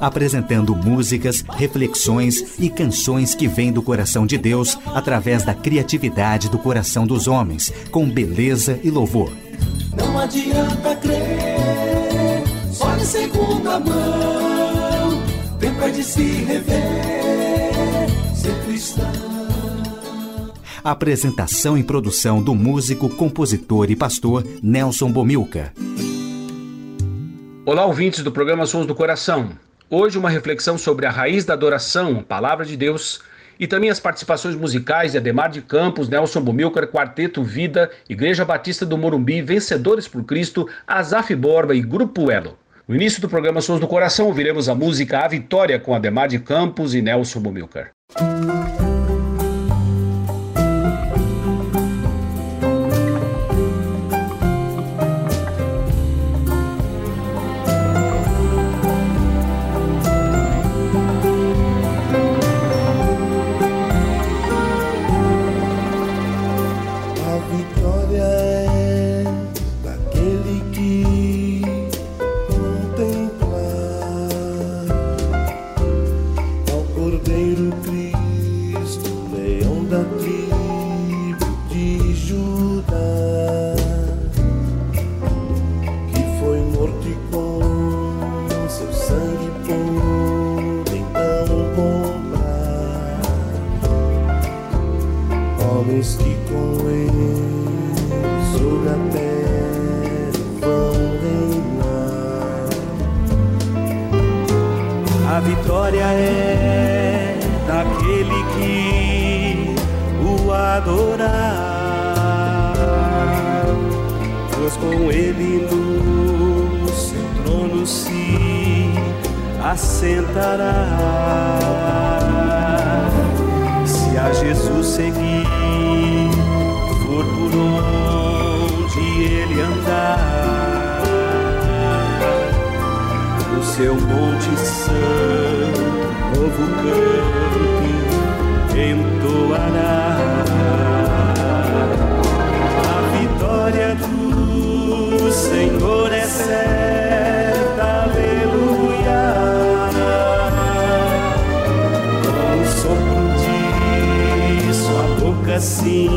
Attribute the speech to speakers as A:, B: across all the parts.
A: Apresentando músicas, reflexões e canções que vêm do coração de Deus através da criatividade do coração dos homens, com beleza e louvor.
B: Não adianta crer, só de segunda mão. Tempo é de se rever, ser cristão.
A: Apresentação e produção do músico, compositor e pastor Nelson Bomilca.
C: Olá, ouvintes do programa Sons do Coração. Hoje, uma reflexão sobre a raiz da adoração, Palavra de Deus, e também as participações musicais de Ademar de Campos, Nelson Bumilcar, Quarteto Vida, Igreja Batista do Morumbi, Vencedores por Cristo, Azaf Borba e Grupo Elo. No início do programa Sons do Coração, ouviremos a música A Vitória com Ademar de Campos e Nelson Bumilcar.
B: the A
D: Jesus seguir, for por onde ele andar. No seu monte santo, novo canto entoará. A vitória do Senhor é certa, boca sim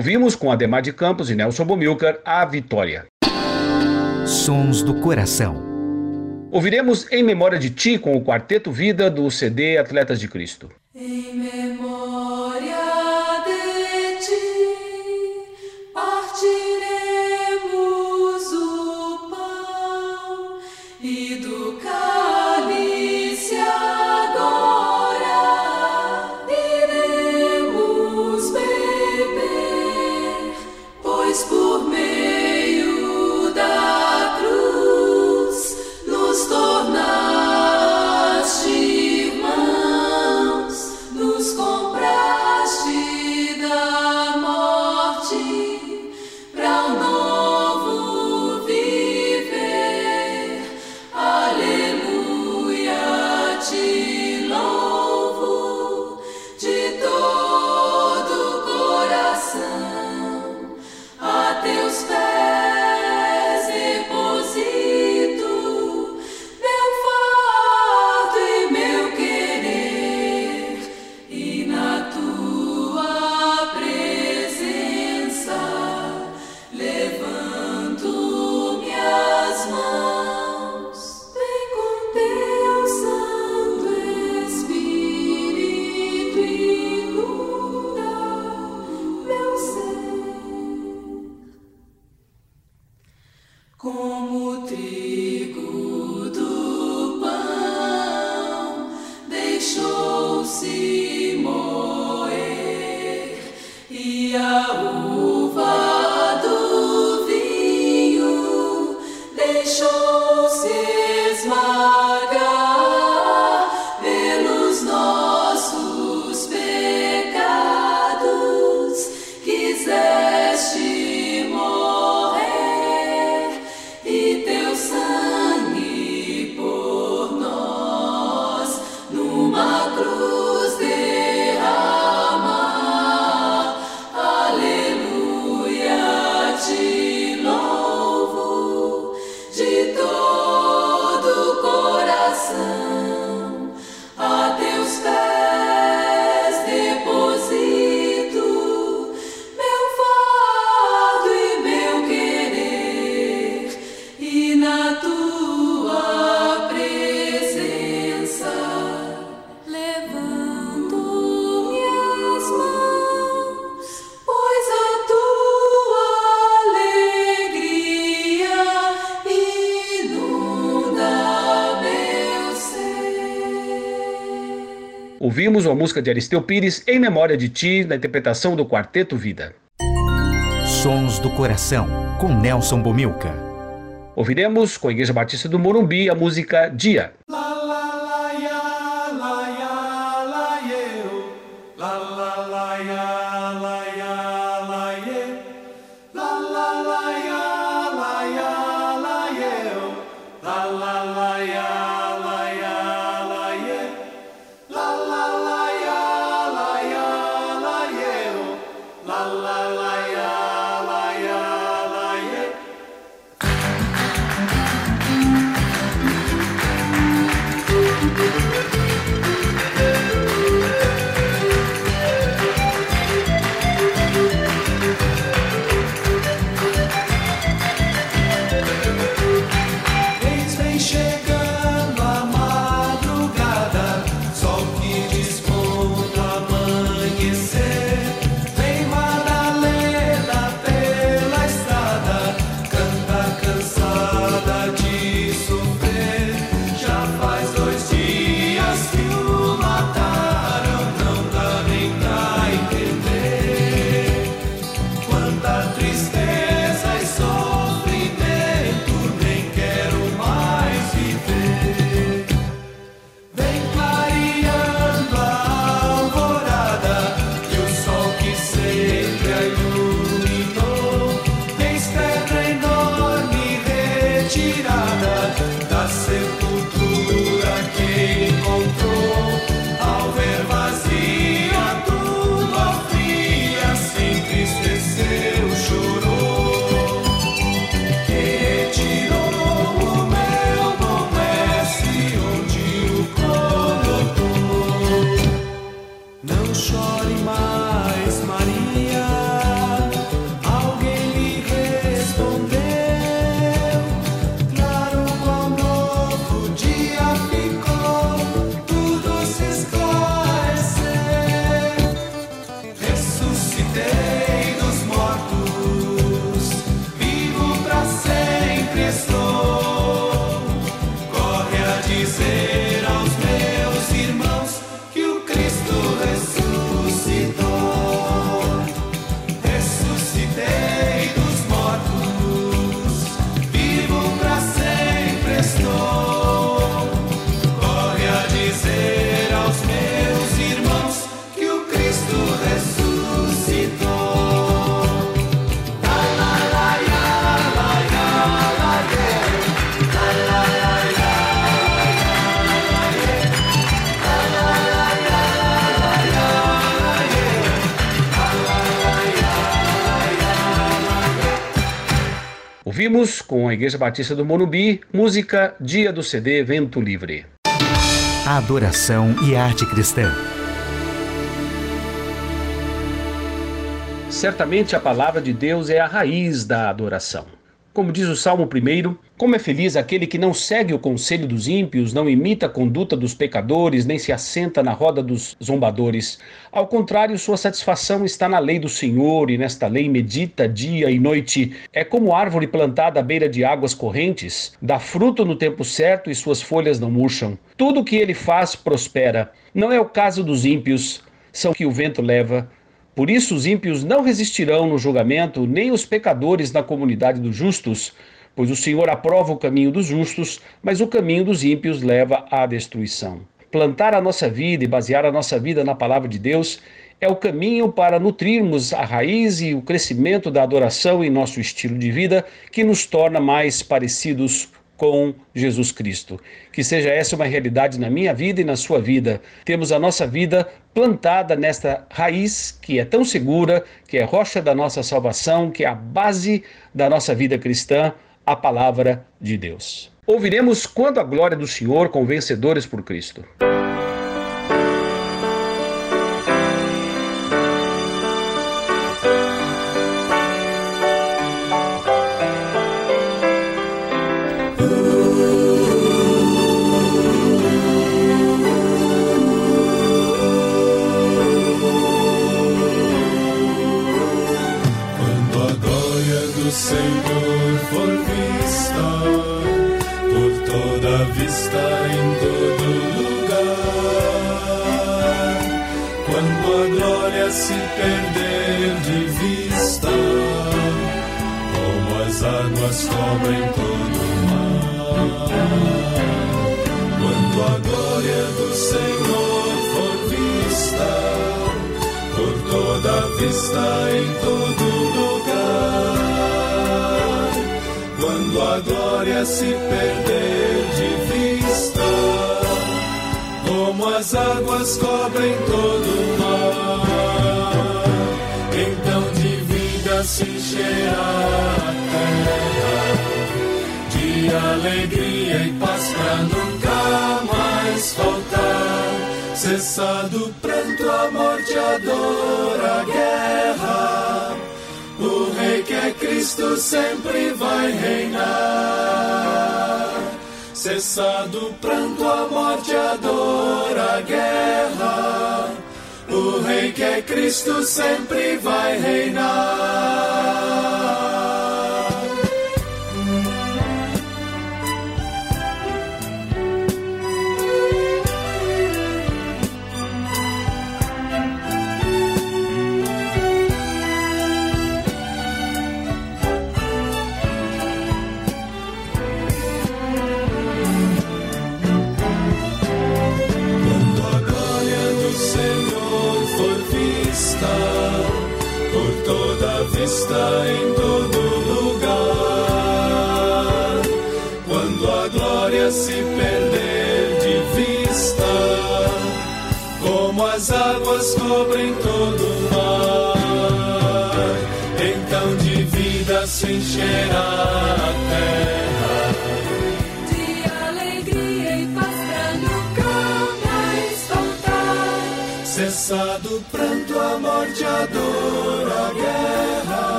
C: Ouvimos com Ademar de Campos e Nelson Bomilcar a Vitória.
A: Sons do Coração.
C: Ouviremos Em Memória de Ti com o Quarteto Vida do CD Atletas de Cristo.
E: Em memória
C: uma música de Aristeu Pires Em Memória de Ti, na interpretação do Quarteto Vida.
A: Sons do Coração, com Nelson Bomilca.
C: Ouviremos com a Igreja Batista do Morumbi a música Dia. Ouvimos com a Igreja Batista do Morumbi, música Dia do CD Vento Livre.
A: Adoração e arte cristã.
C: Certamente a palavra de Deus é a raiz da adoração. Como diz o Salmo 1, como é feliz aquele que não segue o conselho dos ímpios, não imita a conduta dos pecadores, nem se assenta na roda dos zombadores. Ao contrário, sua satisfação está na lei do Senhor, e nesta lei medita dia e noite. É como árvore plantada à beira de águas correntes, dá fruto no tempo certo e suas folhas não murcham. Tudo o que ele faz prospera. Não é o caso dos ímpios, são que o vento leva. Por isso, os ímpios não resistirão no julgamento, nem os pecadores na comunidade dos justos, pois o Senhor aprova o caminho dos justos, mas o caminho dos ímpios leva à destruição. Plantar a nossa vida e basear a nossa vida na palavra de Deus é o caminho para nutrirmos a raiz e o crescimento da adoração em nosso estilo de vida, que nos torna mais parecidos com Jesus Cristo. Que seja essa uma realidade na minha vida e na sua vida. Temos a nossa vida plantada nesta raiz que é tão segura, que é rocha da nossa salvação, que é a base da nossa vida cristã, a palavra de Deus. Ouviremos quando a glória do Senhor com vencedores por Cristo.
F: Vista em todo lugar. Quando a glória se perder de vista, como as águas cobrem todo o mar, então de vida se encherá a terra de alegria e paz pra nunca mais faltar. Cessado o pranto, a morte, a dor, a guerra. O Rei que é Cristo sempre vai reinar. Cessado o pranto, a morte, a dor, a guerra. O Rei que é Cristo sempre vai reinar. Vista em todo lugar. Quando a glória se perder de vista, como as águas cobrem todo o mar, então de vida se encherá a terra.
E: De alegria e paz pra nunca mais faltar.
F: Cessado o pranto, a morte, a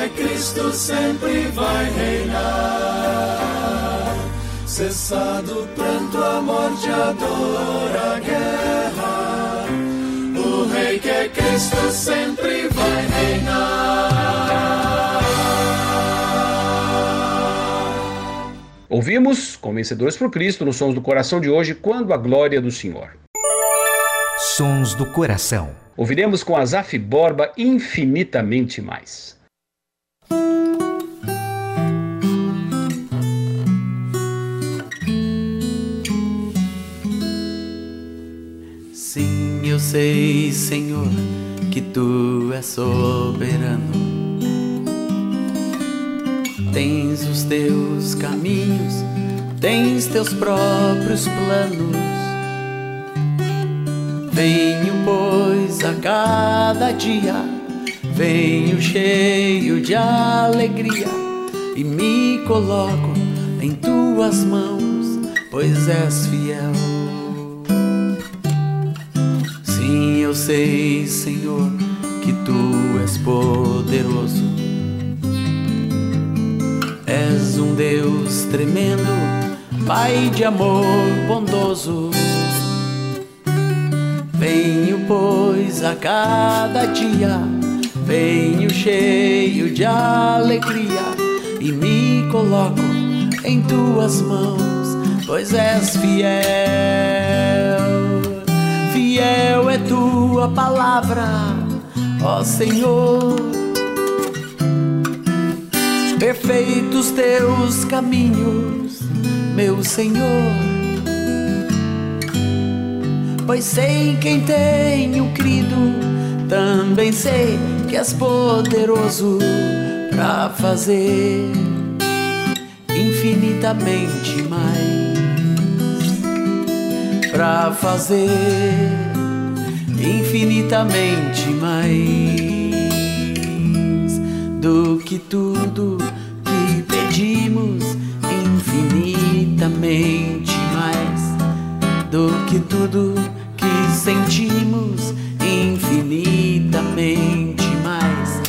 F: Rei que é Cristo sempre vai reinar. Cessado o pranto, a morte, a dor, a guerra. O Rei que é Cristo sempre vai reinar.
C: Ouvimos, com Vencedores por Cristo, nos Sons do Coração de hoje, Quando a Glória do Senhor.
A: Sons do coração.
C: Ouviremos com Azaf Borba infinitamente mais.
G: Sei, Senhor, que tu és soberano. Tens os teus caminhos, tens teus próprios planos. Venho, pois, a cada dia Venho cheio de alegria e me coloco em tuas mãos, pois és fiel. Eu sei, Senhor, que tu és poderoso. És um Deus tremendo, Pai de amor bondoso. Venho, pois, a cada dia, venho cheio de alegria e me coloco em tuas mãos, pois és fiel. Fiel é tua palavra, ó Senhor. Perfeitos teus caminhos, meu Senhor. Pois sei quem tenho crido, também sei que és poderoso para fazer infinitamente mais, para fazer infinitamente mais do que tudo que pedimos, infinitamente mais do que tudo que sentimos, infinitamente mais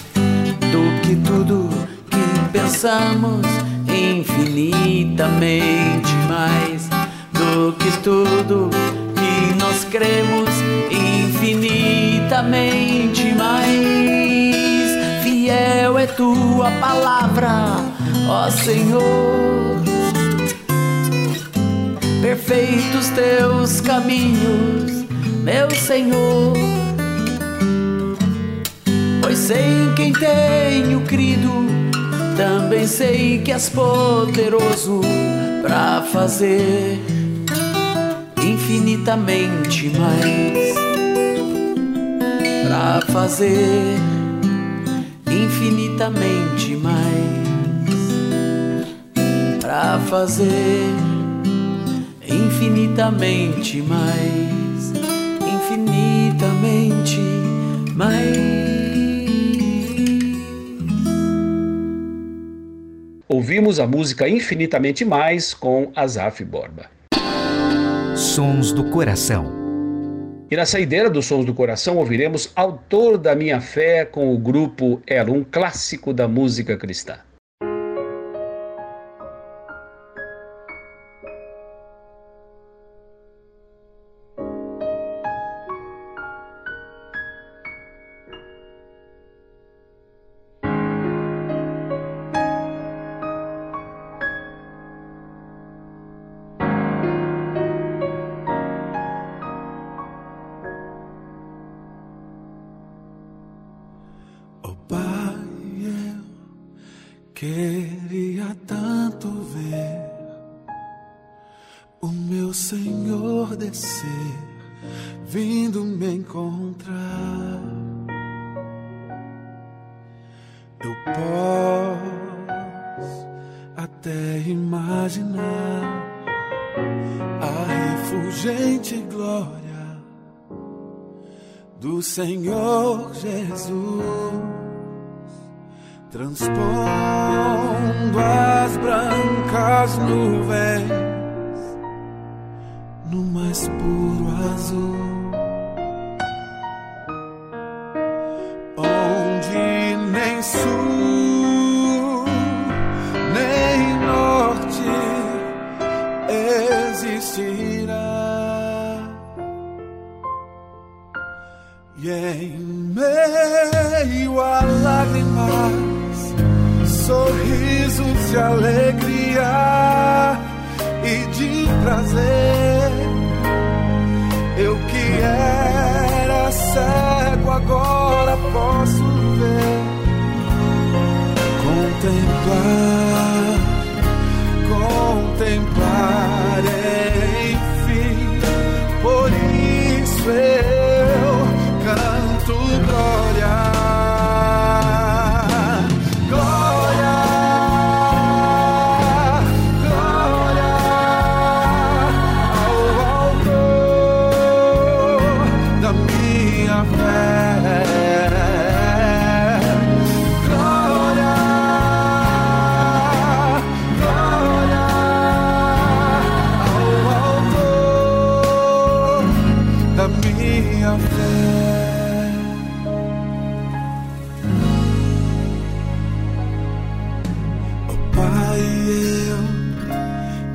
G: do que tudo que pensamos, infinitamente mais do que tudo que nós cremos, infinitamente mais. Fiel é tua palavra, ó Senhor. Perfeitos teus caminhos, meu Senhor. Pois sei em quem tenho crido, também sei que és poderoso para fazer infinitamente mais. Para fazer infinitamente mais. Para fazer infinitamente mais, infinitamente mais.
C: Ouvimos a música Infinitamente Mais com Azaf Borba.
A: Sons do Coração.
C: E na saideira dos Sons do Coração ouviremos Autor da Minha Fé com o grupo Elo, um clássico da música cristã.
B: Queria tanto ver o meu Senhor descer, vindo me encontrar. Eu posso até imaginar a refulgente glória do Senhor Jesus, transpondo as brancas nuvens no mais puro azul,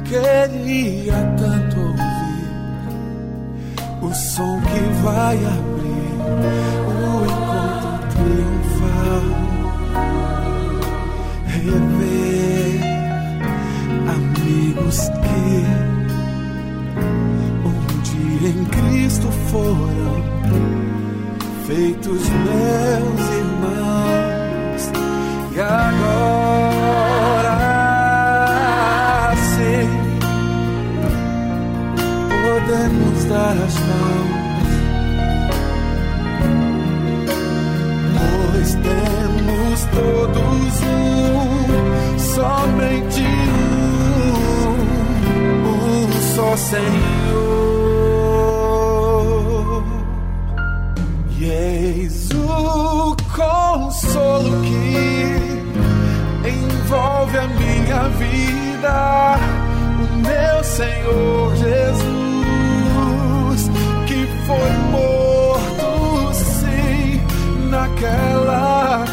B: queria tanto ouvir o som que vai abrir o encontro triunfal. Rever amigos que um dia em Cristo foram feitos meus as mãos, pois temos todos um, somente um, um só Senhor. E eis o consolo que envolve a minha vida, o meu Senhor Jesus, foi morto, sim, naquela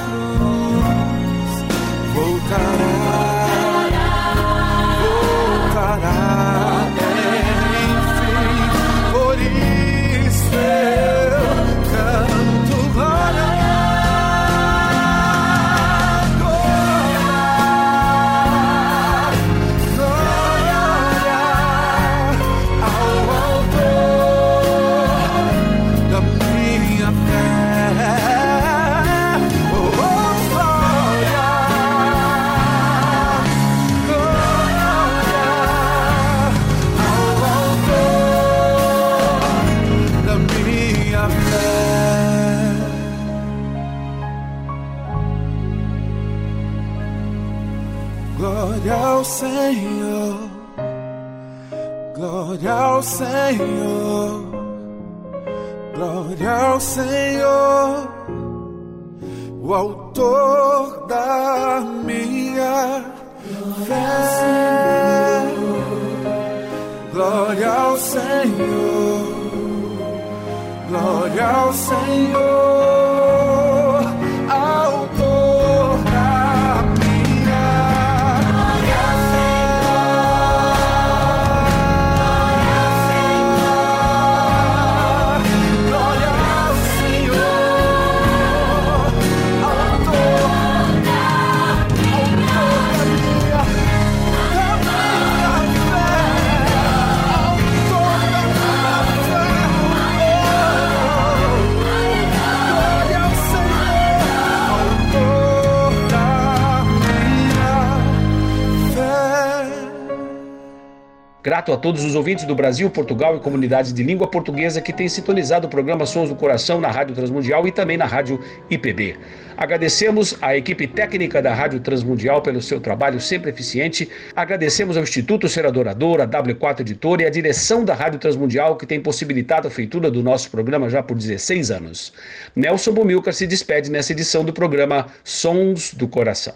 C: Grato a todos os ouvintes do Brasil, Portugal e comunidades de língua portuguesa que têm sintonizado o programa Sons do Coração na Rádio Transmundial e também na Rádio IPB. Agradecemos à equipe técnica da Rádio Transmundial pelo seu trabalho sempre eficiente. Agradecemos ao Instituto Ser Adorador, a W4 Editora e a direção da Rádio Transmundial que tem possibilitado a feitura do nosso programa já por 16 anos. Nelson Bumilcar se despede nessa edição do programa Sons do Coração.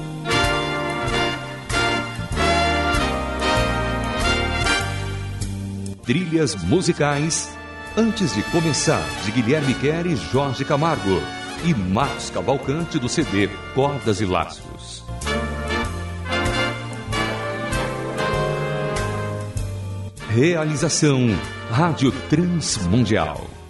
H: Trilhas musicais Antes de começar, de Guilherme Quer e Jorge Camargo. E Marcos Cavalcante do CD Cordas e Laços. Realização Rádio Transmundial.